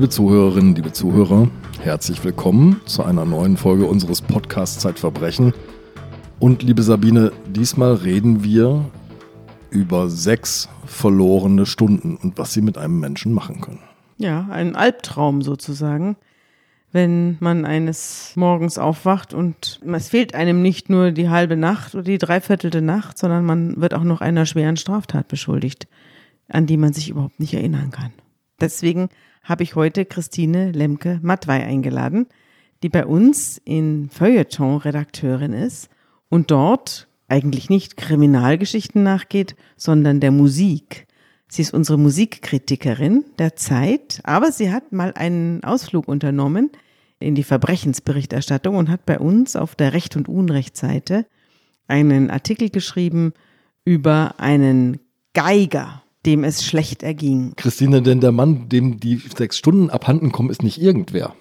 Liebe Zuhörerinnen, liebe Zuhörer, herzlich willkommen zu einer neuen Folge unseres Podcasts Zeitverbrechen. Und liebe Sabine, diesmal reden wir über sechs verlorene Stunden und was sie mit einem Menschen machen können. Ja, ein Albtraum sozusagen, wenn man eines Morgens aufwacht und es fehlt einem nicht nur die halbe Nacht oder die dreiviertelte Nacht, sondern man wird auch noch einer schweren Straftat beschuldigt, an die man sich überhaupt nicht erinnern kann. Deswegen habe ich heute Christine Lemke-Matwei eingeladen, die bei uns in Feuilleton Redakteurin ist und dort eigentlich nicht Kriminalgeschichten nachgeht, sondern der Musik. Sie ist unsere Musikkritikerin der Zeit, aber sie hat mal einen Ausflug unternommen in die Verbrechensberichterstattung und hat bei uns auf der Recht- und Unrechtsseite einen Artikel geschrieben über einen Geiger, dem es schlecht erging. Christine, denn der Mann, dem die sechs Stunden abhanden kommen, ist nicht irgendwer.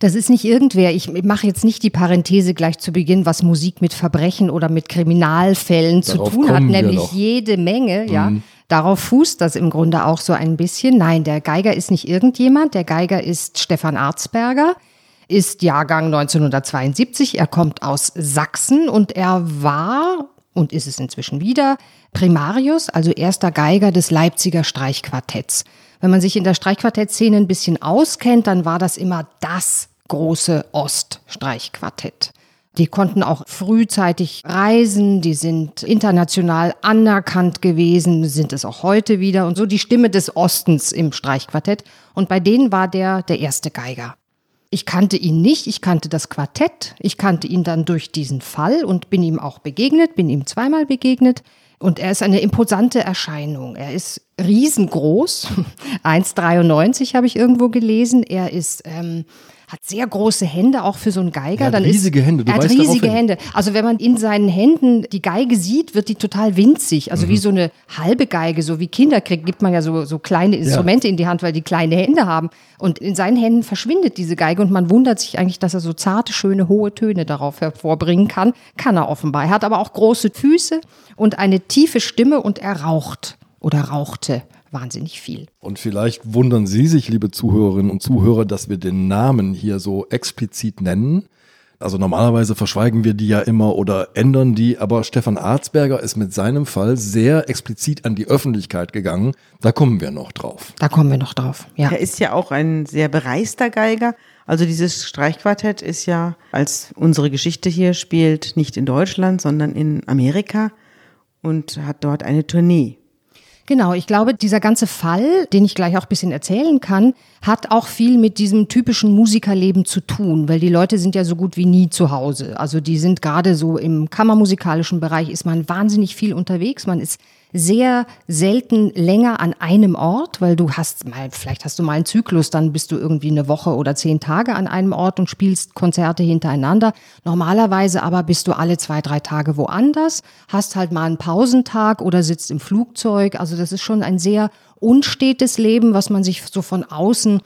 Das ist nicht irgendwer. Ich mache jetzt nicht die Parenthese gleich zu Beginn, was Musik mit Verbrechen oder mit Kriminalfällen Darauf zu tun hat, nämlich noch. jede Menge, ja. Mhm. Darauf fußt das im Grunde auch so ein bisschen. Nein, der Geiger ist nicht irgendjemand. Der Geiger ist Stefan Arzberger, ist Jahrgang 1972. Er kommt aus Sachsen und er war und ist es inzwischen wieder Primarius, also erster Geiger des Leipziger Streichquartetts. Wenn man sich in der Streichquartettszene ein bisschen auskennt, dann war das immer das große Oststreichquartett. Die konnten auch frühzeitig reisen, die sind international anerkannt gewesen, sind es auch heute wieder und so die Stimme des Ostens im Streichquartett. Und bei denen war der der erste Geiger. Ich kannte ihn nicht, ich kannte das Quartett, ich kannte ihn dann durch diesen Fall und bin ihm auch begegnet, bin ihm zweimal begegnet. Und er ist eine imposante Erscheinung. Er ist riesengroß, 1,93 habe ich irgendwo gelesen. Er ist ähm, hat sehr große Hände, auch für so einen Geiger. Er hat Dann riesige ist, Hände, du er hat riesige. Hände. Also wenn man in seinen Händen die Geige sieht, wird die total winzig. Also Mhm. wie so eine halbe Geige, so wie Kinder kriegt, gibt man ja so, so kleine Instrumente in die Hand, weil die kleine Hände haben. Und in seinen Händen verschwindet diese Geige und man wundert sich eigentlich, dass er so zarte, schöne, hohe Töne darauf hervorbringen kann. Kann er offenbar. Er hat aber auch große Füße und eine tiefe Stimme und er raucht oder rauchte wahnsinnig viel. Und vielleicht wundern Sie sich, liebe Zuhörerinnen und Zuhörer, dass wir den Namen hier so explizit nennen. Also normalerweise verschweigen wir die ja immer oder ändern die, aber Stefan Arzberger ist mit seinem Fall sehr explizit an die Öffentlichkeit gegangen. Da kommen wir noch drauf. Da kommen wir noch drauf. Ja. Er ist ja auch ein sehr bereister Geiger. Also dieses Streichquartett ist ja, als unsere Geschichte hier spielt, nicht in Deutschland, sondern in Amerika und hat dort eine Tournee. Genau, ich glaube, dieser ganze Fall, den ich gleich auch ein bisschen erzählen kann, hat auch viel mit diesem typischen Musikerleben zu tun, weil die Leute sind ja so gut wie nie zu Hause. Also die sind gerade so im kammermusikalischen Bereich ist man wahnsinnig viel unterwegs. Man ist sehr selten länger an einem Ort, weil du hast mal, vielleicht hast du mal einen Zyklus, dann bist du irgendwie eine Woche oder zehn Tage an einem Ort und spielst Konzerte hintereinander. Normalerweise aber bist du alle zwei, drei Tage woanders, hast halt mal einen Pausentag oder sitzt im Flugzeug. Also das ist schon ein sehr unstetes Leben, was man sich so von außen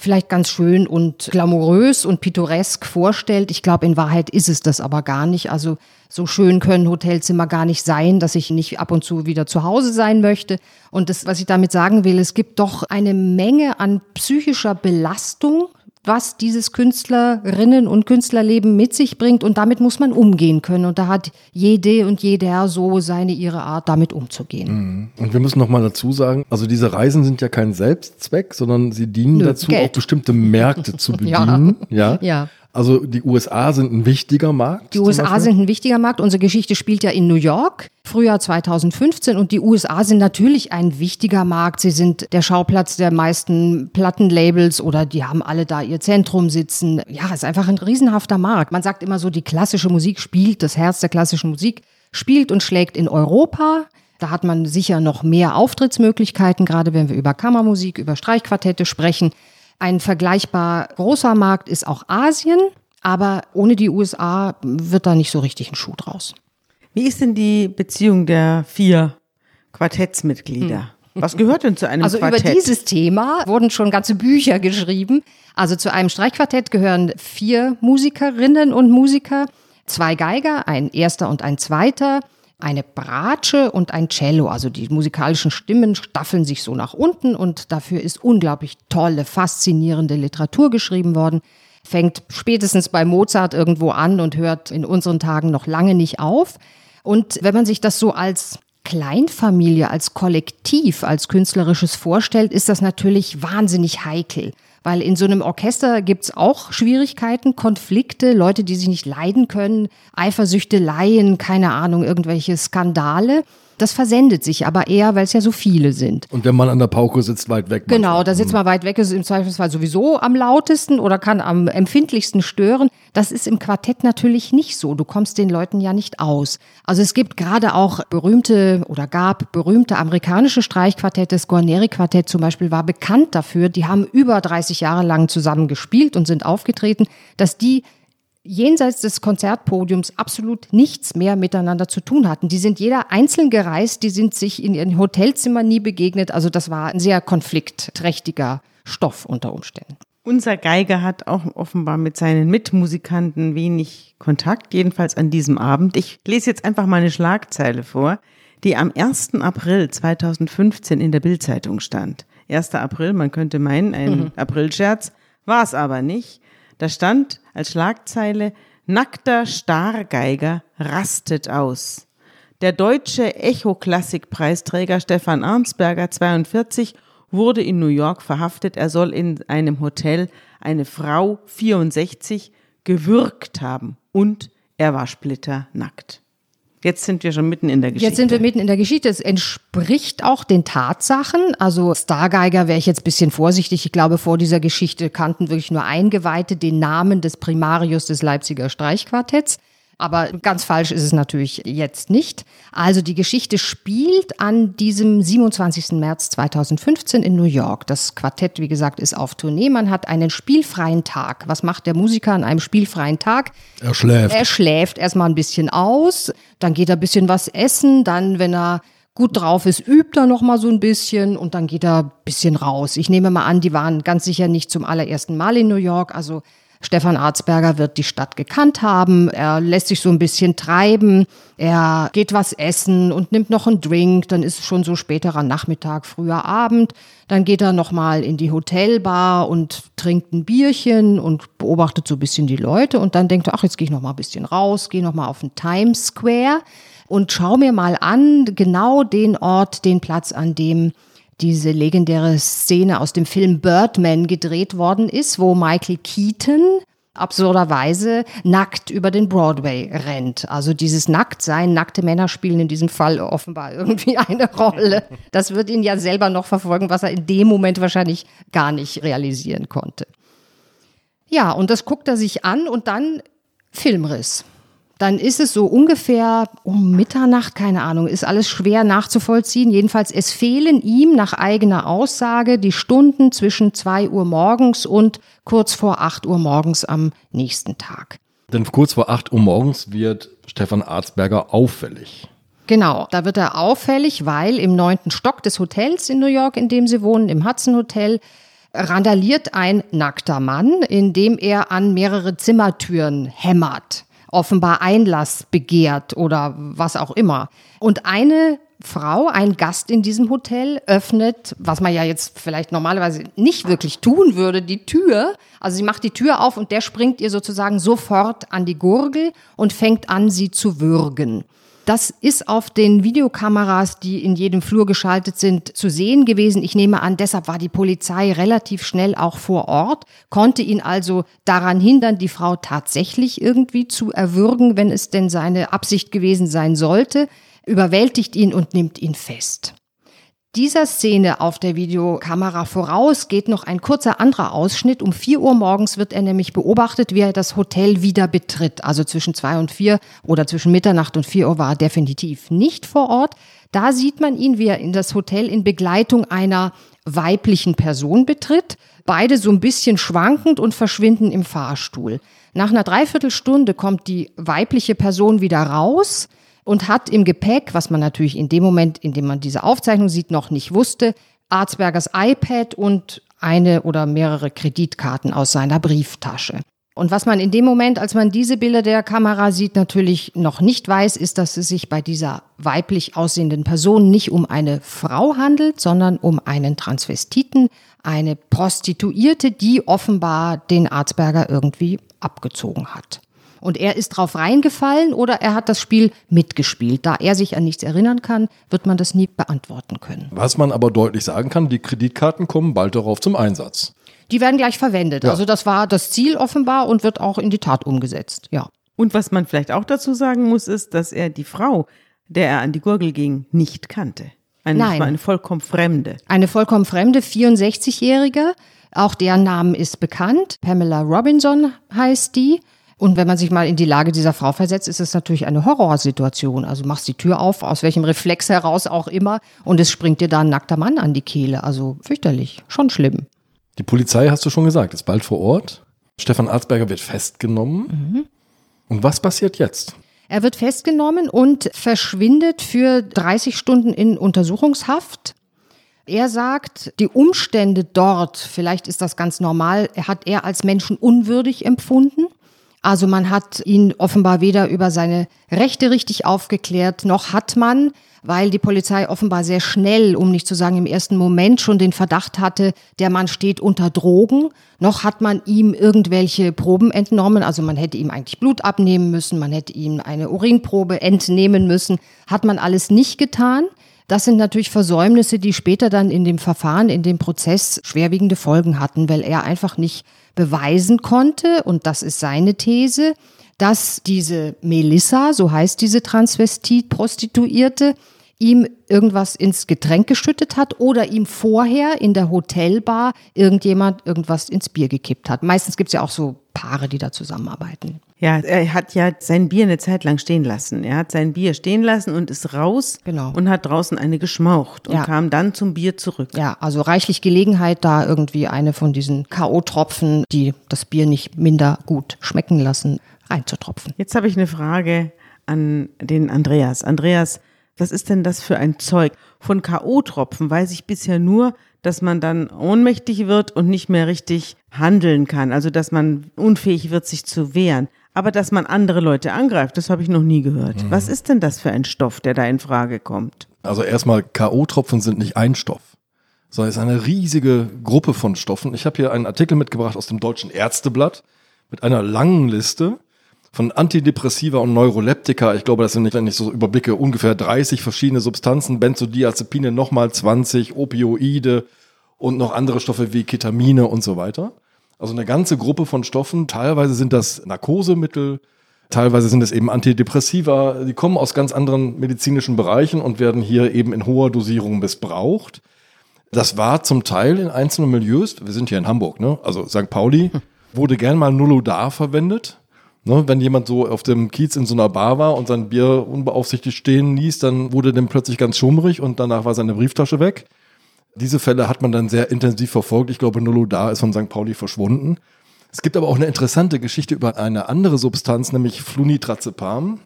vielleicht ganz schön und glamourös und pittoresk vorstellt. Ich glaube, in Wahrheit ist es das aber gar nicht. Also so schön können Hotelzimmer gar nicht sein, dass ich nicht ab und zu wieder zu Hause sein möchte. Und das, was ich damit sagen will, es gibt doch eine Menge an psychischer Belastung, was dieses Künstlerinnen und Künstlerleben mit sich bringt. Und damit muss man umgehen können. Und da hat jede und jeder so seine, ihre Art, damit umzugehen. Und wir müssen noch mal dazu sagen, also diese Reisen sind ja kein Selbstzweck, sondern sie dienen Nö, dazu, Geld. auch bestimmte Märkte zu Ja. bedienen. ja. Ja. Also die USA sind ein wichtiger Markt. Die USA sind ein wichtiger Markt. Unsere Geschichte spielt ja in New York, Frühjahr 2015. Und die USA sind natürlich ein wichtiger Markt. Sie sind der Schauplatz der meisten Plattenlabels oder die haben alle da ihr Zentrum sitzen. Ja, es ist einfach ein riesenhafter Markt. Man sagt immer so, die klassische Musik spielt, das Herz der klassischen Musik spielt und schlägt in Europa. Da hat man sicher noch mehr Auftrittsmöglichkeiten, gerade wenn wir über Kammermusik, über Streichquartette sprechen. Ein vergleichbar großer Markt ist auch Asien, aber ohne die USA wird da nicht so richtig ein Schuh draus. Wie ist denn die Beziehung der vier Quartettsmitglieder? Was gehört denn zu einem Also Quartett? über dieses Thema wurden schon ganze Bücher geschrieben. Also zu einem Streichquartett gehören vier Musikerinnen und Musiker, zwei Geiger, ein erster und ein zweiter, eine Bratsche und ein Cello. Also die musikalischen Stimmen staffeln sich so nach unten und dafür ist unglaublich tolle, faszinierende Literatur geschrieben worden. Fängt spätestens bei Mozart irgendwo an und hört in unseren Tagen noch lange nicht auf. Und wenn man sich das so als Kleinfamilie, als Kollektiv, als künstlerisches vorstellt, ist das natürlich wahnsinnig heikel. Weil in so einem Orchester gibt's auch Schwierigkeiten, Konflikte, Leute, die sich nicht leiden können, Eifersüchteleien, keine Ahnung, irgendwelche Skandale. Das versendet sich aber eher, weil es ja so viele sind. Und der Mann an der Pauke sitzt weit weg. Genau, manchmal. da sitzt man weit weg, ist im Zweifelsfall sowieso am lautesten oder kann am empfindlichsten stören. Das ist im Quartett natürlich nicht so. Du kommst den Leuten ja nicht aus. Also es gibt gerade auch berühmte oder gab berühmte amerikanische Streichquartette. Das Guarneri-Quartett zum Beispiel war bekannt dafür. Die haben über 30 Jahre lang zusammen gespielt und sind aufgetreten, dass die jenseits des Konzertpodiums absolut nichts mehr miteinander zu tun hatten. Die sind jeder einzeln gereist, die sind sich in ihren Hotelzimmern nie begegnet. Also das war ein sehr konfliktträchtiger Stoff unter Umständen. Unser Geiger hat auch offenbar mit seinen Mitmusikanten wenig Kontakt, jedenfalls an diesem Abend. Ich lese jetzt einfach mal eine Schlagzeile vor, die am 1. April 2015 in der Bildzeitung stand. 1. April, man könnte meinen, ein mhm. Aprilscherz, war es aber nicht. Da stand als Schlagzeile Nackter Stargeiger rastet aus. Der deutsche Echo-Klassik-Preisträger Stefan Arnsberger, 42, wurde in New York verhaftet. Er soll in einem Hotel eine Frau, 64, gewürgt haben und er war splitternackt. Jetzt sind wir schon mitten in der Geschichte. Jetzt sind wir mitten in der Geschichte. Es entspricht auch den Tatsachen. Also Stargeiger wäre ich jetzt ein bisschen vorsichtig. Ich glaube, vor dieser Geschichte kannten wirklich nur Eingeweihte den Namen des Primarius des Leipziger Streichquartetts. Aber ganz falsch ist es natürlich jetzt nicht. Also die Geschichte spielt an diesem 27. März 2015 in New York. Das Quartett, wie gesagt, ist auf Tournee. Man hat einen spielfreien Tag. Was macht der Musiker an einem spielfreien Tag? Er schläft. Er schläft erstmal ein bisschen aus, dann geht er ein bisschen was essen, dann, wenn er gut drauf ist, übt er noch mal so ein bisschen und dann geht er ein bisschen raus. Ich nehme mal an, die waren ganz sicher nicht zum allerersten Mal in New York, also Stefan Arzberger wird die Stadt gekannt haben. Er lässt sich so ein bisschen treiben. Er geht was essen und nimmt noch einen Drink. Dann ist es schon so späterer Nachmittag, früher Abend. Dann geht er noch mal in die Hotelbar und trinkt ein Bierchen und beobachtet so ein bisschen die Leute. Und dann denkt er, ach, jetzt gehe ich noch mal ein bisschen raus, gehe noch mal auf den Times Square und schau mir mal an, genau den Ort, den Platz, an dem diese legendäre Szene aus dem Film Birdman gedreht worden ist, wo Michael Keaton absurderweise nackt über den Broadway rennt. Also dieses Nacktsein, nackte Männer spielen in diesem Fall offenbar irgendwie eine Rolle. Das wird ihn ja selber noch verfolgen, was er in dem Moment wahrscheinlich gar nicht realisieren konnte. Ja, und das guckt er sich an und dann Filmriss dann ist es so ungefähr um Mitternacht, keine Ahnung, ist alles schwer nachzuvollziehen. Jedenfalls, es fehlen ihm nach eigener Aussage die Stunden zwischen zwei Uhr morgens und kurz vor acht Uhr morgens am nächsten Tag. Denn kurz vor acht Uhr morgens wird Stefan Arzberger auffällig. Genau, da wird er auffällig, weil im neunten Stock des Hotels in New York, in dem sie wohnen, im Hudson Hotel, randaliert ein nackter Mann, indem er an mehrere Zimmertüren hämmert offenbar Einlass begehrt oder was auch immer. Und eine Frau, ein Gast in diesem Hotel, öffnet, was man ja jetzt vielleicht normalerweise nicht wirklich tun würde, die Tür. Also sie macht die Tür auf und der springt ihr sozusagen sofort an die Gurgel und fängt an, sie zu würgen. Das ist auf den Videokameras, die in jedem Flur geschaltet sind, zu sehen gewesen. Ich nehme an, deshalb war die Polizei relativ schnell auch vor Ort, konnte ihn also daran hindern, die Frau tatsächlich irgendwie zu erwürgen, wenn es denn seine Absicht gewesen sein sollte, überwältigt ihn und nimmt ihn fest. Dieser Szene auf der Videokamera voraus geht noch ein kurzer anderer Ausschnitt. Um vier Uhr morgens wird er nämlich beobachtet, wie er das Hotel wieder betritt. Also zwischen zwei und vier oder zwischen Mitternacht und vier Uhr war er definitiv nicht vor Ort. Da sieht man ihn, wie er in das Hotel in Begleitung einer weiblichen Person betritt. Beide so ein bisschen schwankend und verschwinden im Fahrstuhl. Nach einer Dreiviertelstunde kommt die weibliche Person wieder raus und hat im Gepäck, was man natürlich in dem Moment, in dem man diese Aufzeichnung sieht, noch nicht wusste, Arzbergers iPad und eine oder mehrere Kreditkarten aus seiner Brieftasche. Und was man in dem Moment, als man diese Bilder der Kamera sieht, natürlich noch nicht weiß, ist, dass es sich bei dieser weiblich aussehenden Person nicht um eine Frau handelt, sondern um einen Transvestiten, eine Prostituierte, die offenbar den Arzberger irgendwie abgezogen hat. Und er ist drauf reingefallen oder er hat das Spiel mitgespielt. Da er sich an nichts erinnern kann, wird man das nie beantworten können. Was man aber deutlich sagen kann, die Kreditkarten kommen bald darauf zum Einsatz. Die werden gleich verwendet. Ja. Also das war das Ziel offenbar und wird auch in die Tat umgesetzt. Ja. Und was man vielleicht auch dazu sagen muss, ist, dass er die Frau, der er an die Gurgel ging, nicht kannte. Eine, Nein. Eine vollkommen Fremde. Eine vollkommen fremde 64-Jährige. Auch deren Name ist bekannt. Pamela Robinson heißt die. Und wenn man sich mal in die Lage dieser Frau versetzt, ist es natürlich eine Horrorsituation. Also machst die Tür auf, aus welchem Reflex heraus auch immer, und es springt dir da ein nackter Mann an die Kehle. Also fürchterlich, schon schlimm. Die Polizei, hast du schon gesagt, ist bald vor Ort. Stefan Arzberger wird festgenommen. Und was passiert jetzt? Er wird festgenommen und verschwindet für 30 Stunden in Untersuchungshaft. Er sagt, die Umstände dort, vielleicht ist das ganz normal, hat er als menschenunwürdig empfunden. Also man hat ihn offenbar weder über seine Rechte richtig aufgeklärt, noch hat man, weil die Polizei offenbar sehr schnell, um nicht zu sagen im ersten Moment schon den Verdacht hatte, der Mann steht unter Drogen, noch hat man ihm irgendwelche Proben entnommen, also man hätte ihm eigentlich Blut abnehmen müssen, man hätte ihm eine Urinprobe entnehmen müssen, hat man alles nicht getan. Das sind natürlich Versäumnisse, die später dann in dem Verfahren, in dem Prozess schwerwiegende Folgen hatten, weil er einfach nicht beweisen konnte, und das ist seine These, dass diese Melissa, so heißt diese Transvestit-Prostituierte, ihm irgendwas ins Getränk geschüttet hat oder ihm vorher in der Hotelbar irgendjemand irgendwas ins Bier gekippt hat. Meistens gibt es ja auch so Paare, die da zusammenarbeiten. Ja, er hat ja sein Bier eine Zeit lang stehen lassen. Er hat sein Bier stehen lassen und ist raus Genau. und hat draußen eine geschmaucht und Ja. kam dann zum Bier zurück. Ja, also reichlich Gelegenheit, da irgendwie eine von diesen K.O.-Tropfen, die das Bier nicht minder gut schmecken lassen, reinzutropfen. Jetzt habe ich eine Frage an den Andreas. Andreas, was ist denn das für ein Zeug? Von K.O.-Tropfen weiß ich bisher nur, dass man dann ohnmächtig wird und nicht mehr richtig handeln kann. Also, dass man unfähig wird, sich zu wehren. Aber dass man andere Leute angreift, das habe ich noch nie gehört. Was ist denn das für ein Stoff, der da in Frage kommt? Also erstmal, K.O.-Tropfen sind nicht ein Stoff, sondern es ist eine riesige Gruppe von Stoffen. Ich habe hier einen Artikel mitgebracht aus dem Deutschen Ärzteblatt mit einer langen Liste von Antidepressiva und Neuroleptika. Ich glaube, das sind nicht, wenn ich so überblicke, ungefähr 30 verschiedene Substanzen, Benzodiazepine nochmal 20, Opioide und noch andere Stoffe wie Ketamine und so weiter. Also eine ganze Gruppe von Stoffen. Teilweise sind das Narkosemittel, Teilweise sind es eben Antidepressiva, die kommen aus ganz anderen medizinischen Bereichen und werden hier eben in hoher Dosierung missbraucht. Das war zum Teil in einzelnen Milieus, wir sind hier in Hamburg, ne? also St. Pauli, wurde gern mal Nulodar verwendet. Ne? Wenn jemand so auf dem Kiez in so einer Bar war und sein Bier unbeaufsichtigt stehen ließ, dann wurde dem plötzlich ganz schummrig und danach war seine Brieftasche weg. Diese Fälle hat man dann sehr intensiv verfolgt. Ich glaube, Nulodar ist von St. Pauli verschwunden. Es gibt aber auch eine interessante Geschichte über eine andere Substanz, nämlich Flunitrazepam.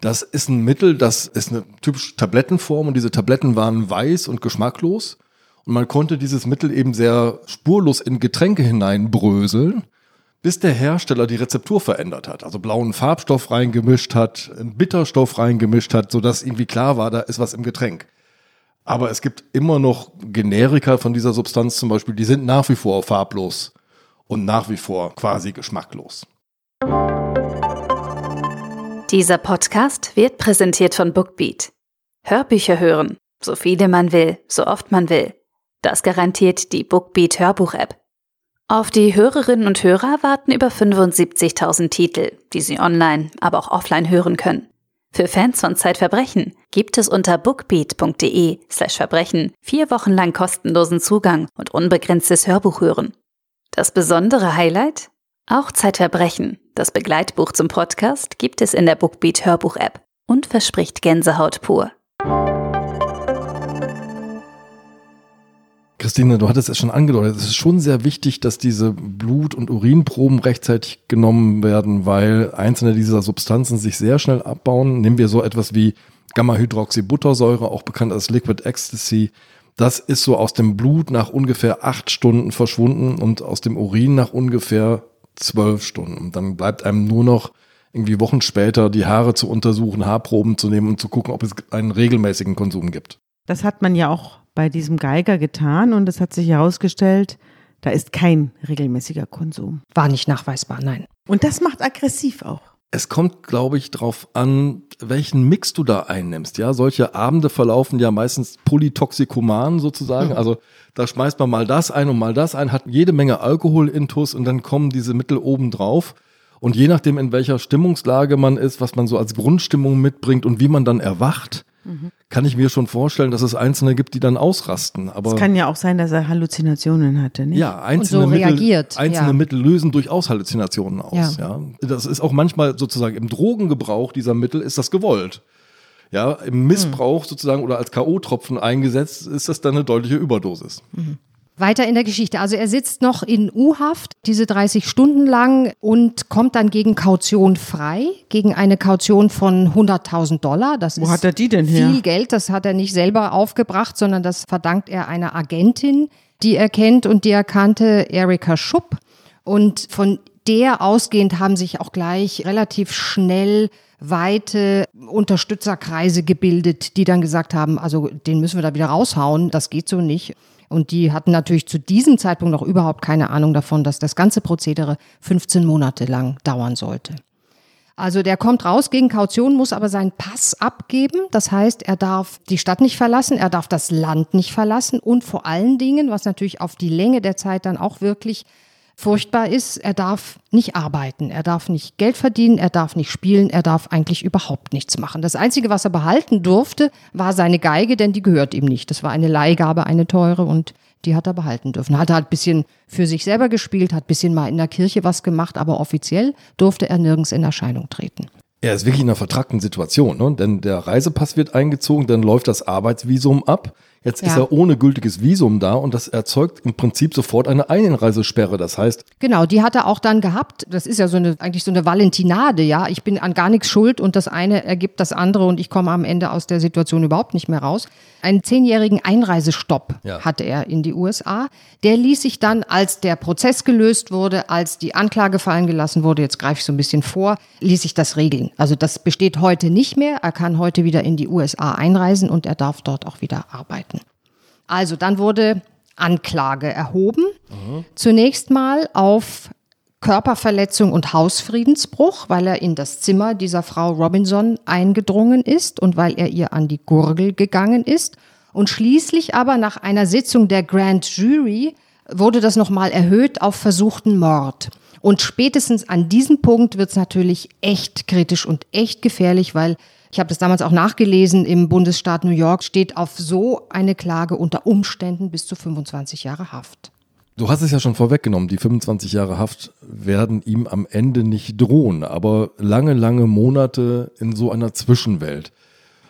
Das ist ein Mittel, das ist eine typische Tablettenform und diese Tabletten waren weiß und geschmacklos. Und man konnte dieses Mittel eben sehr spurlos in Getränke hineinbröseln, bis der Hersteller die Rezeptur verändert hat. Also blauen Farbstoff reingemischt hat, einen Bitterstoff reingemischt hat, sodass irgendwie klar war, da ist was im Getränk. Aber es gibt immer noch Generika von dieser Substanz zum Beispiel, die sind nach wie vor farblos und nach wie vor quasi geschmacklos. Dieser Podcast wird präsentiert von Bookbeat. Hörbücher hören, so viele man will, so oft man will. Das garantiert die Bookbeat Hörbuch-App. Auf die Hörerinnen und Hörer warten über 75.000 Titel, die sie online, aber auch offline hören können. Für Fans von Zeitverbrechen gibt es unter bookbeat.de slash Verbrechen vier Wochen lang kostenlosen Zugang und unbegrenztes Hörbuch hören. Das besondere Highlight? Auch Zeitverbrechen, das Begleitbuch zum Podcast, gibt es in der Bookbeat Hörbuch-App und verspricht Gänsehaut pur. Christine, du hattest es schon angedeutet, es ist schon sehr wichtig, dass diese Blut- und Urinproben rechtzeitig genommen werden, weil einzelne dieser Substanzen sich sehr schnell abbauen. Nehmen wir so etwas wie Gamma-Hydroxybuttersäure, auch bekannt als Liquid Ecstasy. Das ist so aus dem Blut nach ungefähr acht Stunden verschwunden und aus dem Urin nach ungefähr zwölf Stunden. Dann bleibt einem nur noch irgendwie Wochen später die Haare zu untersuchen, Haarproben zu nehmen und zu gucken, ob es einen regelmäßigen Konsum gibt. Das hat man ja auch bei diesem Geiger getan und es hat sich herausgestellt, da ist kein regelmäßiger Konsum. War nicht nachweisbar, nein. Und das macht aggressiv auch. Es kommt, glaube ich, darauf an, welchen Mix du da einnimmst. Ja, solche Abende verlaufen ja meistens polytoxikoman sozusagen. Also da schmeißt man mal das ein und mal das ein, hat jede Menge Alkohol intus und dann kommen diese Mittel oben drauf. Und je nachdem, in welcher Stimmungslage man ist, was man so als Grundstimmung mitbringt und wie man dann erwacht, kann ich mir schon vorstellen, dass es Einzelne gibt, die dann ausrasten. Aber Es kann ja auch sein, dass er Halluzinationen hatte, nicht? ja, einzelne, so Mittel, reagiert, einzelne ja. Mittel lösen durchaus Halluzinationen aus. Ja. Ja. Das ist auch manchmal sozusagen im Drogengebrauch dieser Mittel ist das gewollt. Ja, im Missbrauch sozusagen oder als K.O.-Tropfen eingesetzt ist das dann eine deutliche Überdosis. Weiter in der Geschichte. Also er sitzt noch in U-Haft, diese 30 Stunden lang und kommt dann gegen Kaution frei, gegen eine Kaution von 100.000 Dollar. Das Wo ist hat er die denn her? viel Geld. Das hat er nicht selber aufgebracht, sondern das verdankt er einer Agentin, die er kennt und die er kannte, Erika Schupp. Und von der ausgehend haben sich auch gleich relativ schnell weite Unterstützerkreise gebildet, die dann gesagt haben, also den müssen wir da wieder raushauen, das geht so nicht. Und die hatten natürlich zu diesem Zeitpunkt noch überhaupt keine Ahnung davon, dass das ganze Prozedere 15 Monate lang dauern sollte. Also der kommt raus gegen Kaution, muss aber seinen Pass abgeben. Das heißt, er darf die Stadt nicht verlassen, er darf das Land nicht verlassen und vor allen Dingen, was natürlich auf die Länge der Zeit dann auch wirklich furchtbar ist, er darf nicht arbeiten, er darf nicht Geld verdienen, er darf nicht spielen, er darf eigentlich überhaupt nichts machen. Das Einzige, was er behalten durfte, war seine Geige, denn die gehört ihm nicht. Das war eine Leihgabe, eine teure und die hat er behalten dürfen. Hat er halt ein bisschen für sich selber gespielt, hat ein bisschen mal in der Kirche was gemacht, aber offiziell durfte er nirgends in Erscheinung treten. Er ist wirklich in einer vertrackten Situation, ne? denn der Reisepass wird eingezogen, dann läuft das Arbeitsvisum ab. Jetzt ist Ja. er ohne gültiges Visum da und das erzeugt im Prinzip sofort eine Einreisesperre. Das heißt, Genau, die hat er auch dann gehabt. Das ist ja so eine, eigentlich so eine Valentinade, ja. Ich bin an gar nichts schuld und das eine ergibt das andere und ich komme am Ende aus der Situation überhaupt nicht mehr raus. Einen zehnjährigen Einreisestopp Ja. hatte er in die USA. Der ließ sich dann, als der Prozess gelöst wurde, als die Anklage fallen gelassen wurde, jetzt greife ich so ein bisschen vor, ließ sich das regeln. Also das besteht heute nicht mehr. Er kann heute wieder in die USA einreisen und er darf dort auch wieder arbeiten. Also dann wurde Anklage erhoben. Zunächst mal auf Körperverletzung und Hausfriedensbruch, weil er in das Zimmer dieser Frau Robinson eingedrungen ist und weil er ihr an die Gurgel gegangen ist. Und schließlich aber nach einer Sitzung der Grand Jury wurde das nochmal erhöht auf versuchten Mord. Und spätestens an diesem Punkt wird es natürlich echt kritisch und echt gefährlich, weil ich habe das damals auch nachgelesen, im Bundesstaat New York steht auf so eine Klage unter Umständen bis zu 25 Jahre Haft. Du hast es ja schon vorweggenommen, die 25 Jahre Haft werden ihm am Ende nicht drohen, aber lange, lange Monate in so einer Zwischenwelt,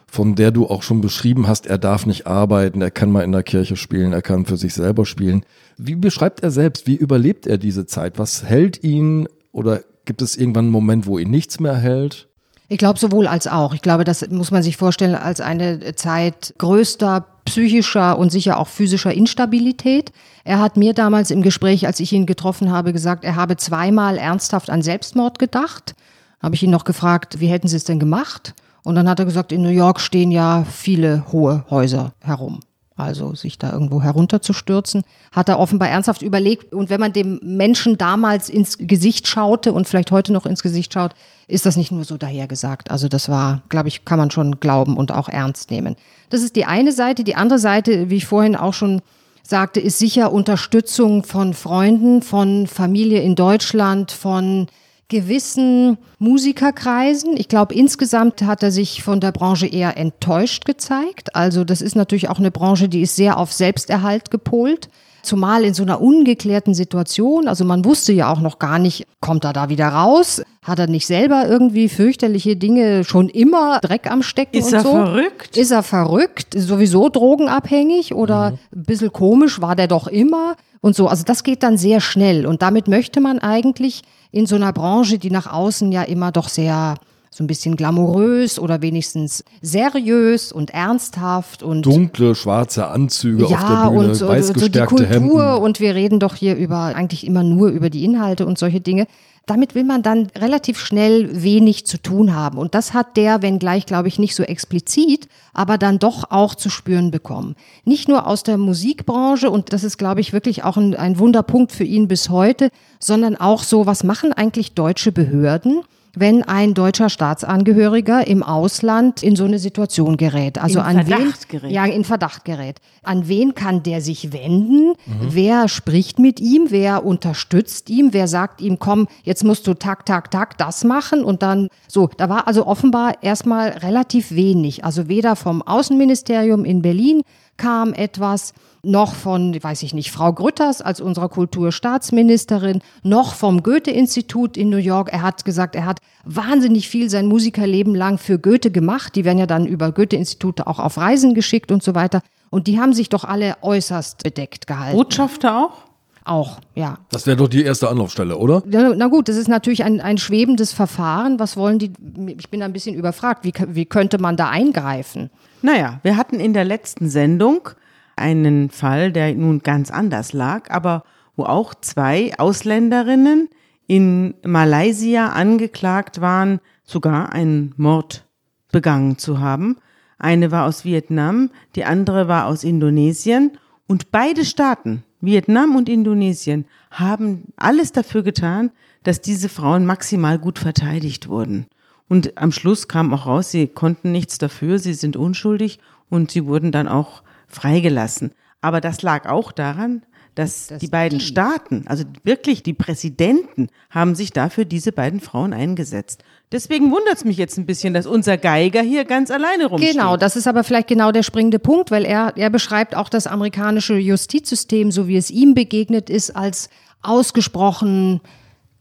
von der du auch schon beschrieben hast, er darf nicht arbeiten, er kann mal in der Kirche spielen, er kann für sich selber spielen. Wie beschreibt er selbst, wie überlebt er diese Zeit? Was hält ihn oder gibt es irgendwann einen Moment, wo ihn nichts mehr hält? Ich glaube sowohl als auch. Ich glaube, das muss man sich vorstellen als eine Zeit größter psychischer und sicher auch physischer Instabilität. Er hat mir damals im Gespräch, als ich ihn getroffen habe, gesagt, er habe zweimal ernsthaft an Selbstmord gedacht. Habe ich ihn noch gefragt, wie hätten Sie es denn gemacht? Und dann hat er gesagt, in New York stehen ja viele hohe Häuser herum. Also sich da irgendwo herunterzustürzen, hat er offenbar ernsthaft überlegt. Und wenn man dem Menschen damals ins Gesicht schaute und vielleicht heute noch ins Gesicht schaut, ist das nicht nur so dahergesagt. Also das war, glaube ich, kann man schon glauben und auch ernst nehmen. Das ist die eine Seite. Die andere Seite, wie ich vorhin auch schon sagte, ist sicher Unterstützung von Freunden, von Familie in Deutschland, von gewissen Musikerkreisen. Ich glaube, insgesamt hat er sich von der Branche eher enttäuscht gezeigt. Also das ist natürlich auch eine Branche, die ist sehr auf Selbsterhalt gepolt. Zumal in so einer ungeklärten Situation, also man wusste ja auch noch gar nicht, kommt er da wieder raus? Hat er nicht selber irgendwie fürchterliche Dinge schon immer Dreck am Stecken Ist er so? verrückt? Ist er verrückt? Sowieso drogenabhängig oder ein bisschen komisch war der doch immer und so. Also das geht dann sehr schnell und damit möchte man eigentlich in so einer Branche, die nach außen ja immer doch sehr so ein bisschen glamourös oder wenigstens seriös und ernsthaft und Dunkle, schwarze Anzüge ja, auf der Bühne, und so, weiß so die Kultur Hemden. und wir reden doch hier über eigentlich immer nur über die Inhalte und solche Dinge. Damit will man dann relativ schnell wenig zu tun haben. Und das hat der, wenngleich, glaube ich, nicht so explizit, aber dann doch auch zu spüren bekommen. Nicht nur aus der Musikbranche, und das ist, glaube ich, wirklich auch ein, ein Wunderpunkt für ihn bis heute, sondern auch so, was machen eigentlich deutsche Behörden? Wenn ein deutscher Staatsangehöriger im Ausland in so eine Situation gerät. Also In an Verdacht wen, gerät. Ja, in Verdacht gerät. An wen kann der sich wenden? Wer spricht mit ihm? Wer unterstützt ihm? Wer sagt ihm, komm, jetzt musst du tak, tak, tak das machen und dann so. Da war also offenbar erstmal relativ wenig. Also weder vom Außenministerium in Berlin kam etwas, noch von, weiß ich nicht, Frau Grütters als unserer Kulturstaatsministerin, noch vom Goethe-Institut in New York. Er hat gesagt, er hat wahnsinnig viel sein Musikerleben lang für Goethe gemacht. Die werden ja dann über Goethe-Institute auch auf Reisen geschickt und so weiter. Und die haben sich doch alle äußerst bedeckt gehalten. Botschafter auch? Auch, ja. Das wäre doch die erste Anlaufstelle, oder? Na gut, das ist natürlich ein, ein schwebendes Verfahren. Was wollen die? Ich bin da ein bisschen überfragt. Wie, wie könnte man da eingreifen? Naja, wir hatten in der letzten Sendung einen Fall, der nun ganz anders lag, aber wo auch zwei Ausländerinnen in Malaysia angeklagt waren, sogar einen Mord begangen zu haben. Eine war aus Vietnam, die andere war aus Indonesien und beide Staaten, Vietnam und Indonesien, haben alles dafür getan, dass diese Frauen maximal gut verteidigt wurden. Und am Schluss kam auch raus, sie konnten nichts dafür, sie sind unschuldig und sie wurden dann auch freigelassen. Aber das lag auch daran, dass die beiden die- Staaten, also wirklich die Präsidenten, haben sich dafür diese beiden Frauen eingesetzt. Deswegen wundert es mich jetzt ein bisschen, dass unser Geiger hier ganz alleine rumsteht. Genau, das ist aber vielleicht genau der springende Punkt, weil er, er beschreibt auch das amerikanische Justizsystem, so wie es ihm begegnet ist, als ausgesprochen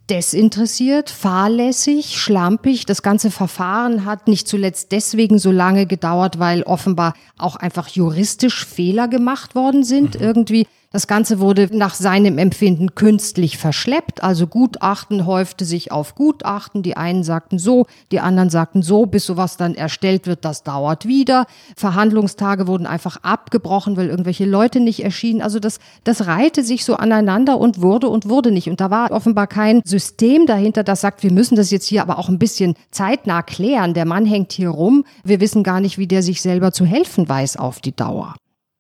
desinteressiert, fahrlässig, schlampig. Das ganze Verfahren hat nicht zuletzt deswegen so lange gedauert, weil offenbar auch einfach juristisch Fehler gemacht worden sind. Irgendwie das Ganze wurde nach seinem Empfinden künstlich verschleppt. Also Gutachten häufte sich auf Gutachten. Die einen sagten so, die anderen sagten so, bis sowas dann erstellt wird, das dauert wieder. Verhandlungstage wurden einfach abgebrochen, weil irgendwelche Leute nicht erschienen. Also das, das reihte sich so aneinander und wurde und wurde nicht. Und da war offenbar kein System dahinter, das sagt, wir müssen das jetzt hier aber auch ein bisschen zeitnah klären. Der Mann hängt hier rum. Wir wissen gar nicht, wie der sich selber zu helfen weiß auf die Dauer.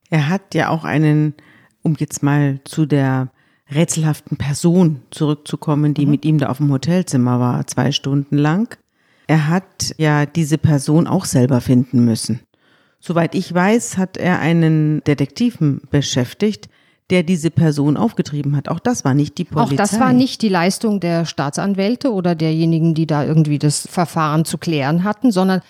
Er hat ja auch einen, um jetzt mal zu der rätselhaften Person zurückzukommen, die mit ihm da auf dem Hotelzimmer war, zwei Stunden lang. Er hat ja diese Person auch selber finden müssen. Soweit ich weiß, hat er einen Detektiven beschäftigt, der diese Person aufgetrieben hat. Auch das war nicht die Polizei. Auch das war nicht die Leistung der Staatsanwälte oder derjenigen, die da irgendwie das Verfahren zu klären hatten, sondern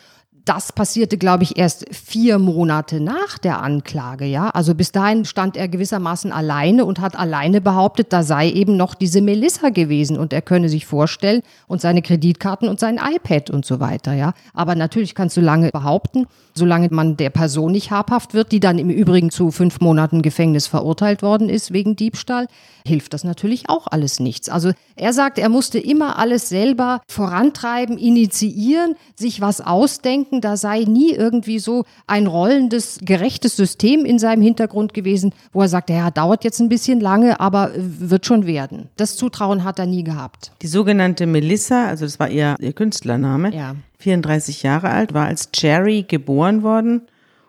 das passierte, glaube ich, erst vier Monate nach der Anklage, ja. Also bis dahin stand er gewissermaßen alleine und hat alleine behauptet, da sei eben noch diese Melissa gewesen und er könne sich vorstellen und seine Kreditkarten und sein iPad und so weiter, ja. Aber natürlich kannst du lange behaupten, solange man der Person nicht habhaft wird, die dann im Übrigen zu fünf Monaten Gefängnis verurteilt worden ist wegen Diebstahl, hilft das natürlich auch alles nichts. Also er sagt, er musste immer alles selber vorantreiben, initiieren, sich was ausdenken. Da sei nie irgendwie so ein rollendes, gerechtes System in seinem Hintergrund gewesen, wo er sagte, ja, dauert jetzt ein bisschen lange, aber äh, wird schon werden. Das Zutrauen hat er nie gehabt. Die sogenannte Melissa, also das war ihr, ihr Künstlername, Ja. 34 Jahre alt, war als Cherry geboren worden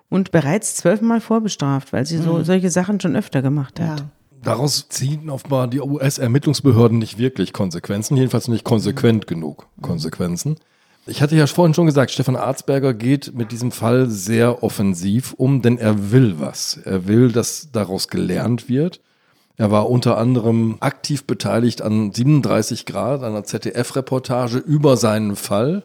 und bereits zwölfmal vorbestraft, weil sie so solche Sachen schon öfter gemacht hat. Ja. Daraus ziehen offenbar die US-Ermittlungsbehörden nicht wirklich Konsequenzen, jedenfalls nicht konsequent genug Konsequenzen. Ich hatte ja vorhin schon gesagt, Stefan Arzberger geht mit diesem Fall sehr offensiv um, denn er will was. Er will, dass daraus gelernt wird. Er war unter anderem aktiv beteiligt an 37 Grad, einer ZDF-Reportage über seinen Fall.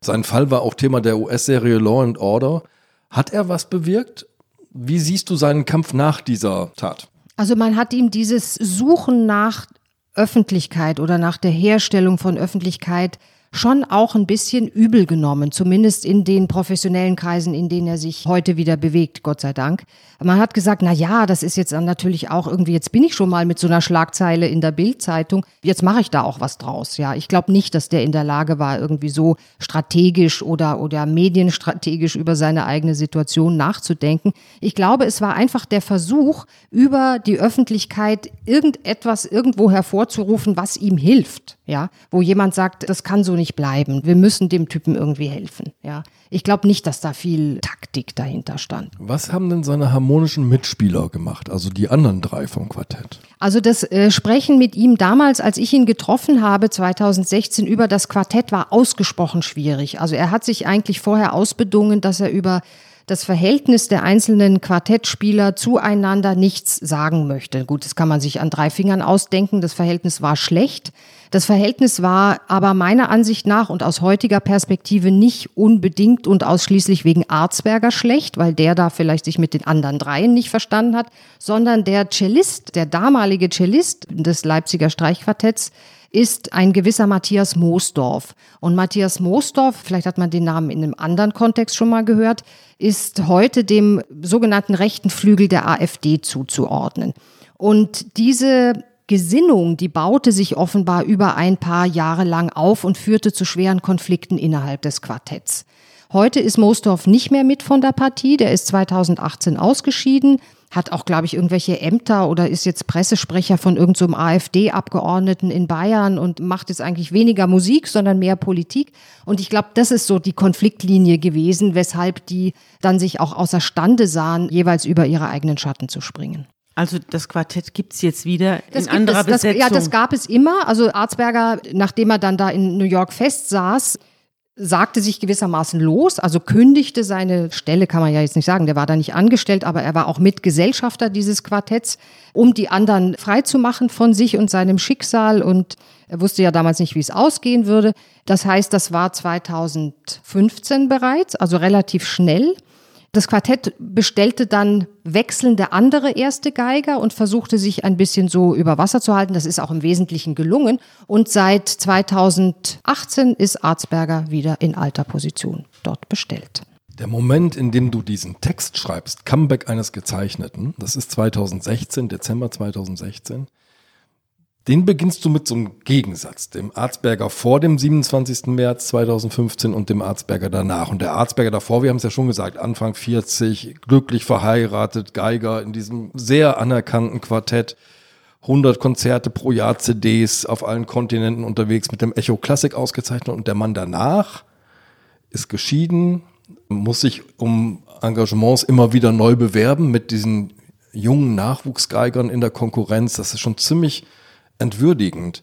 Sein Fall war auch Thema der US-Serie Law and Order. Hat er was bewirkt? Wie siehst du seinen Kampf nach dieser Tat? Also man hat ihm dieses Suchen nach Öffentlichkeit oder nach der Herstellung von Öffentlichkeit schon auch ein bisschen übel genommen, zumindest in den professionellen Kreisen, in denen er sich heute wieder bewegt, Gott sei Dank. Man hat gesagt, na ja, das ist jetzt natürlich auch irgendwie, jetzt bin ich schon mal mit so einer Schlagzeile in der Bildzeitung, jetzt mache ich da auch was draus. Ja, ich glaube nicht, dass der in der Lage war, irgendwie so strategisch oder, oder medienstrategisch über seine eigene Situation nachzudenken. Ich glaube, es war einfach der Versuch, über die Öffentlichkeit irgendetwas irgendwo hervorzurufen, was ihm hilft. Ja, wo jemand sagt, das kann so nicht bleiben. Wir müssen dem Typen irgendwie helfen. Ja, ich glaube nicht, dass da viel Taktik dahinter stand. Was haben denn seine harmonischen Mitspieler gemacht, also die anderen drei vom Quartett? Also das äh, Sprechen mit ihm damals, als ich ihn getroffen habe, 2016 über das Quartett war ausgesprochen schwierig. Also er hat sich eigentlich vorher ausbedungen, dass er über das Verhältnis der einzelnen Quartettspieler zueinander nichts sagen möchte. Gut, das kann man sich an drei Fingern ausdenken. Das Verhältnis war schlecht. Das Verhältnis war aber meiner Ansicht nach und aus heutiger Perspektive nicht unbedingt und ausschließlich wegen Arzberger schlecht, weil der da vielleicht sich mit den anderen dreien nicht verstanden hat, sondern der Cellist, der damalige Cellist des Leipziger Streichquartetts, ist ein gewisser Matthias Moosdorf. Und Matthias Moosdorf, vielleicht hat man den Namen in einem anderen Kontext schon mal gehört, ist heute dem sogenannten rechten Flügel der AfD zuzuordnen. Und diese Gesinnung, die baute sich offenbar über ein paar Jahre lang auf und führte zu schweren Konflikten innerhalb des Quartetts. Heute ist Moosdorf nicht mehr mit von der Partie, der ist 2018 ausgeschieden, hat auch, glaube ich, irgendwelche Ämter oder ist jetzt Pressesprecher von irgendeinem so AfD-Abgeordneten in Bayern und macht jetzt eigentlich weniger Musik, sondern mehr Politik. Und ich glaube, das ist so die Konfliktlinie gewesen, weshalb die dann sich auch außerstande sahen, jeweils über ihre eigenen Schatten zu springen. Also das Quartett gibt's jetzt wieder das in anderer es, das, Besetzung? Ja, das gab es immer. Also Arzberger, nachdem er dann da in New York festsaß, sagte sich gewissermaßen los, also kündigte seine Stelle, kann man ja jetzt nicht sagen, der war da nicht angestellt, aber er war auch Mitgesellschafter dieses Quartetts, um die anderen freizumachen von sich und seinem Schicksal und er wusste ja damals nicht, wie es ausgehen würde. Das heißt, das war 2015 bereits, also relativ schnell. Das Quartett bestellte dann wechselnde andere erste Geiger und versuchte sich ein bisschen so über Wasser zu halten. Das ist auch im Wesentlichen gelungen. Und seit 2018 ist Arzberger wieder in alter Position dort bestellt. Der Moment, in dem du diesen Text schreibst, Comeback eines Gezeichneten, das ist 2016, Dezember 2016. Den beginnst du mit so einem Gegensatz, dem Arzberger vor dem 27. März 2015 und dem Arzberger danach. Und der Arzberger davor, wir haben es ja schon gesagt, Anfang 40, glücklich verheiratet, Geiger in diesem sehr anerkannten Quartett, 100 Konzerte pro Jahr, CDs auf allen Kontinenten unterwegs, mit dem Echo Classic ausgezeichnet. Und der Mann danach ist geschieden, muss sich um Engagements immer wieder neu bewerben mit diesen jungen Nachwuchsgeigern in der Konkurrenz. Das ist schon ziemlich entwürdigend.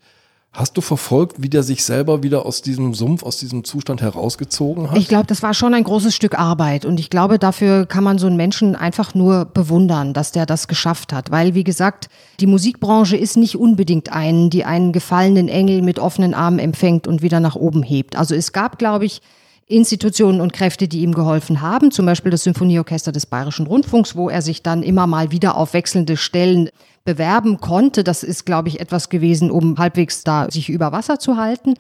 Hast du verfolgt, wie der sich selber wieder aus diesem Sumpf, aus diesem Zustand herausgezogen hat? Ich glaube, das war schon ein großes Stück Arbeit und ich glaube, dafür kann man so einen Menschen einfach nur bewundern, dass der das geschafft hat. Weil, wie gesagt, die Musikbranche ist nicht unbedingt einen, die einen gefallenen Engel mit offenen Armen empfängt und wieder nach oben hebt. Also es gab, glaube ich, Institutionen und Kräfte, die ihm geholfen haben, zum Beispiel das Symphonieorchester des Bayerischen Rundfunks, wo er sich dann immer mal wieder auf wechselnde Stellen bewerben konnte. Das ist, glaube ich, etwas gewesen, um halbwegs da sich über Wasser zu halten.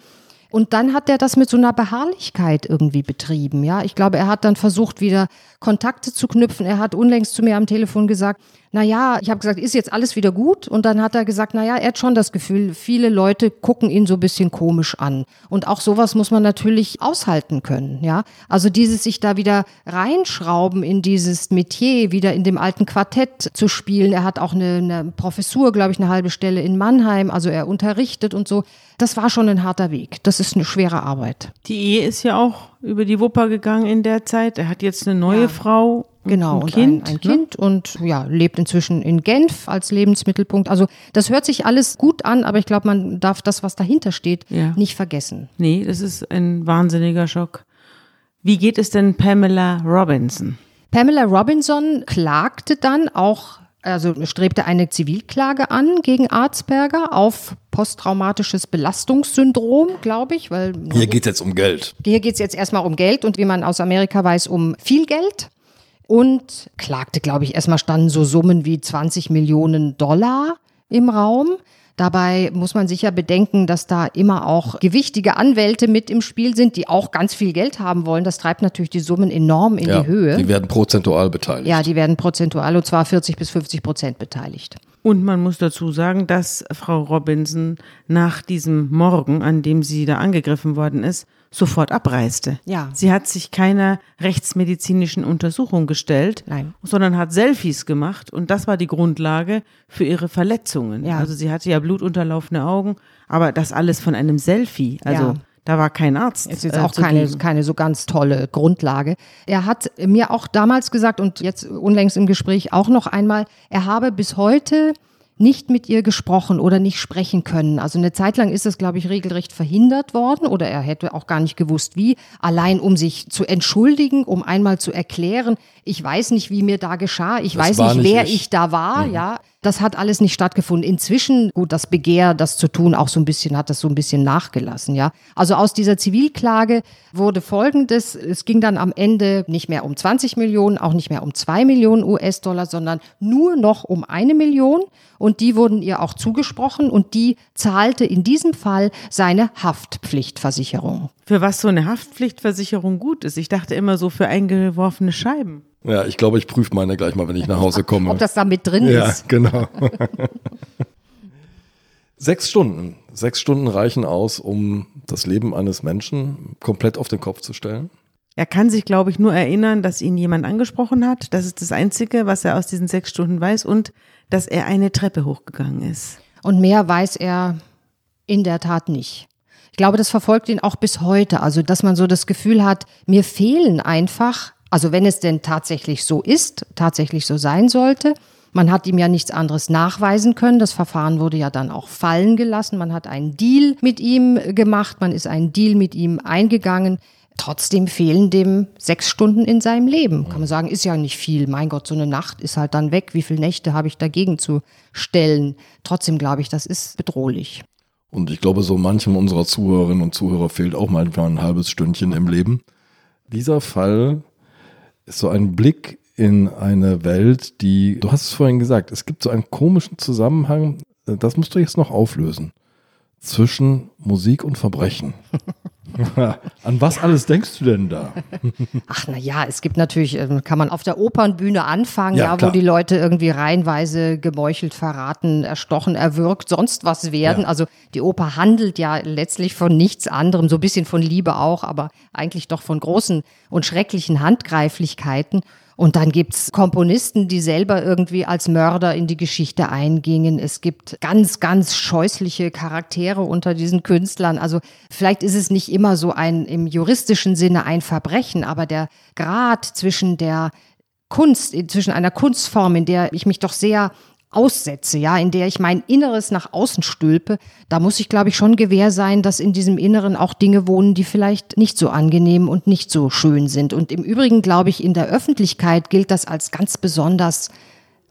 Und dann hat er das mit so einer Beharrlichkeit irgendwie betrieben. Ja, ich glaube, er hat dann versucht, wieder Kontakte zu knüpfen. Er hat unlängst zu mir am Telefon gesagt, na ja, ich habe gesagt, ist jetzt alles wieder gut? Und dann hat er gesagt, na ja, er hat schon das Gefühl, viele Leute gucken ihn so ein bisschen komisch an. Und auch sowas muss man natürlich aushalten können, ja. Also dieses sich da wieder reinschrauben in dieses Metier, wieder in dem alten Quartett zu spielen. Er hat auch eine, eine Professur, glaube ich, eine halbe Stelle in Mannheim. Also er unterrichtet und so. Das war schon ein harter Weg. Das ist eine schwere Arbeit. Die Ehe ist ja auch über die Wupper gegangen in der Zeit. Er hat jetzt eine neue ja. Frau. Genau, ein Kind, ein, ein Kind ne? und ja, lebt inzwischen in Genf als Lebensmittelpunkt. Also das hört sich alles gut an, aber ich glaube, man darf das, was dahinter steht, ja. nicht vergessen. Nee, das ist ein wahnsinniger Schock. Wie geht es denn Pamela Robinson? Pamela Robinson klagte dann auch also strebte eine Zivilklage an gegen Arzberger auf posttraumatisches Belastungssyndrom, glaube ich. Weil hier geht es jetzt um Geld. Hier geht es jetzt erstmal um Geld und wie man aus Amerika weiß, um viel Geld. Und klagte, glaube ich, erstmal standen so Summen wie 20 Millionen Dollar im Raum. Dabei muss man sicher bedenken, dass da immer auch gewichtige Anwälte mit im Spiel sind, die auch ganz viel Geld haben wollen. Das treibt natürlich die Summen enorm in Ja, die Höhe. Die werden prozentual beteiligt. ja, die werden prozentual und zwar 40 bis 50 Prozent beteiligt. Und man muss dazu sagen, dass Frau Robinson nach diesem Morgen, an dem sie da angegriffen worden ist, sofort abreiste. Ja. Sie hat sich keiner rechtsmedizinischen Untersuchung gestellt, Nein. sondern hat Selfies gemacht und das war die Grundlage für ihre Verletzungen. Ja. Also sie hatte ja blutunterlaufene Augen, aber das alles von einem Selfie. Also Ja. da war kein Arzt. Es ist jetzt äh, auch keine, zugegen. keine so ganz tolle Grundlage. Er hat mir auch damals gesagt und jetzt unlängst im Gespräch auch noch einmal, er habe bis heute nicht mit ihr gesprochen oder nicht sprechen können. Also eine Zeit lang ist das, glaube ich, regelrecht verhindert worden oder er hätte auch gar nicht gewusst, wie. Allein um sich zu entschuldigen, um einmal zu erklären, ich weiß nicht, wie mir da geschah, ich Das weiß nicht, wer ich. ich da war, ja. Das hat alles nicht stattgefunden. Inzwischen, gut, das Begehr, das zu tun, auch so ein bisschen, hat das so ein bisschen nachgelassen, ja. Also aus dieser Zivilklage wurde Folgendes, es ging dann am Ende nicht mehr um 20 Millionen, auch nicht mehr um zwei Millionen US-Dollar, sondern nur noch um eine Million und die wurden ihr auch zugesprochen und die zahlte in diesem Fall seine Haftpflichtversicherung. Für was so eine Haftpflichtversicherung gut ist. Ich dachte immer so für eingeworfene Scheiben. Ja, ich glaube, ich prüfe meine gleich mal, wenn ich nach Hause komme. Ob das da mit drin ja, ist. genau. Sechs Stunden. Sechs Stunden reichen aus, um das Leben eines Menschen komplett auf den Kopf zu stellen. Er kann sich, glaube ich, nur erinnern, dass ihn jemand angesprochen hat. Das ist das Einzige, was er aus diesen sechs Stunden weiß und dass er eine Treppe hochgegangen ist. Und mehr weiß er in der Tat nicht. Ich glaube, das verfolgt ihn auch bis heute. Also, dass man so das Gefühl hat, mir fehlen einfach, also wenn es denn tatsächlich so ist, tatsächlich so sein sollte. Man hat ihm ja nichts anderes nachweisen können. Das Verfahren wurde ja dann auch fallen gelassen. Man hat einen Deal mit ihm gemacht. Man ist einen Deal mit ihm eingegangen. Trotzdem fehlen dem sechs Stunden in seinem Leben. Kann man sagen, ist ja nicht viel. Mein Gott, so eine Nacht ist halt dann weg. Wie viele Nächte habe ich dagegen zu stellen? Trotzdem glaube ich, das ist bedrohlich. Und ich glaube, so manchem unserer Zuhörerinnen und Zuhörer fehlt auch manchmal ein halbes Stündchen im Leben. Dieser Fall ist so ein Blick in eine Welt, die, du hast es vorhin gesagt, es gibt so einen komischen Zusammenhang, das musst du jetzt noch auflösen, zwischen Musik und Verbrechen. An was alles denkst du denn da? Ach na ja, es gibt natürlich, ähm, kann man auf der Opernbühne anfangen, Ja, ja, wo die Leute irgendwie reihenweise gemeuchelt, verraten, erstochen, erwürgt, sonst was werden. Ja. Also die Oper handelt ja letztlich von nichts anderem, so ein bisschen von Liebe auch, aber eigentlich doch von großen und schrecklichen Handgreiflichkeiten. Und dann gibt's Komponisten, die selber irgendwie als Mörder in die Geschichte eingingen. Es gibt ganz, ganz scheußliche Charaktere unter diesen Künstlern. Also vielleicht ist es nicht immer so ein im juristischen Sinne ein Verbrechen, aber der Grad zwischen der Kunst, zwischen einer Kunstform, in der ich mich doch sehr aussetze, ja, in der ich mein Inneres nach außen stülpe, da muss ich, glaube ich, schon gewähr sein, dass in diesem Inneren auch Dinge wohnen, die vielleicht nicht so angenehm und nicht so schön sind. Und im Übrigen, glaube ich, in der Öffentlichkeit gilt das als ganz besonders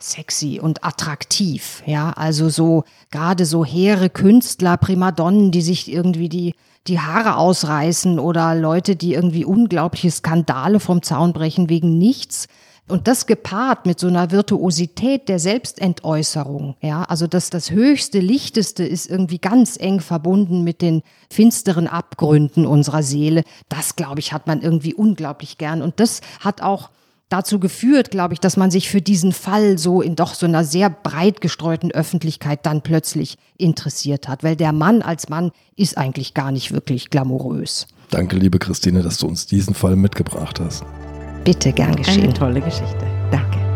sexy und attraktiv, ja, also so gerade so hehre Künstler, Primadonnen, die sich irgendwie die die Haare ausreißen oder Leute, die irgendwie unglaubliche Skandale vom Zaun brechen wegen nichts. Und das gepaart mit so einer Virtuosität der Selbstentäußerung, ja, also das, das höchste, lichteste ist irgendwie ganz eng verbunden mit den finsteren Abgründen unserer Seele. Das, glaube ich, hat man irgendwie unglaublich gern. Und das hat auch dazu geführt, glaube ich, dass man sich für diesen Fall so in doch so einer sehr breit gestreuten Öffentlichkeit dann plötzlich interessiert hat, weil der Mann als Mann ist eigentlich gar nicht wirklich glamourös. Danke, liebe Christine, dass du uns diesen Fall mitgebracht hast. Bitte gern geschehen. Eine tolle Geschichte. Danke.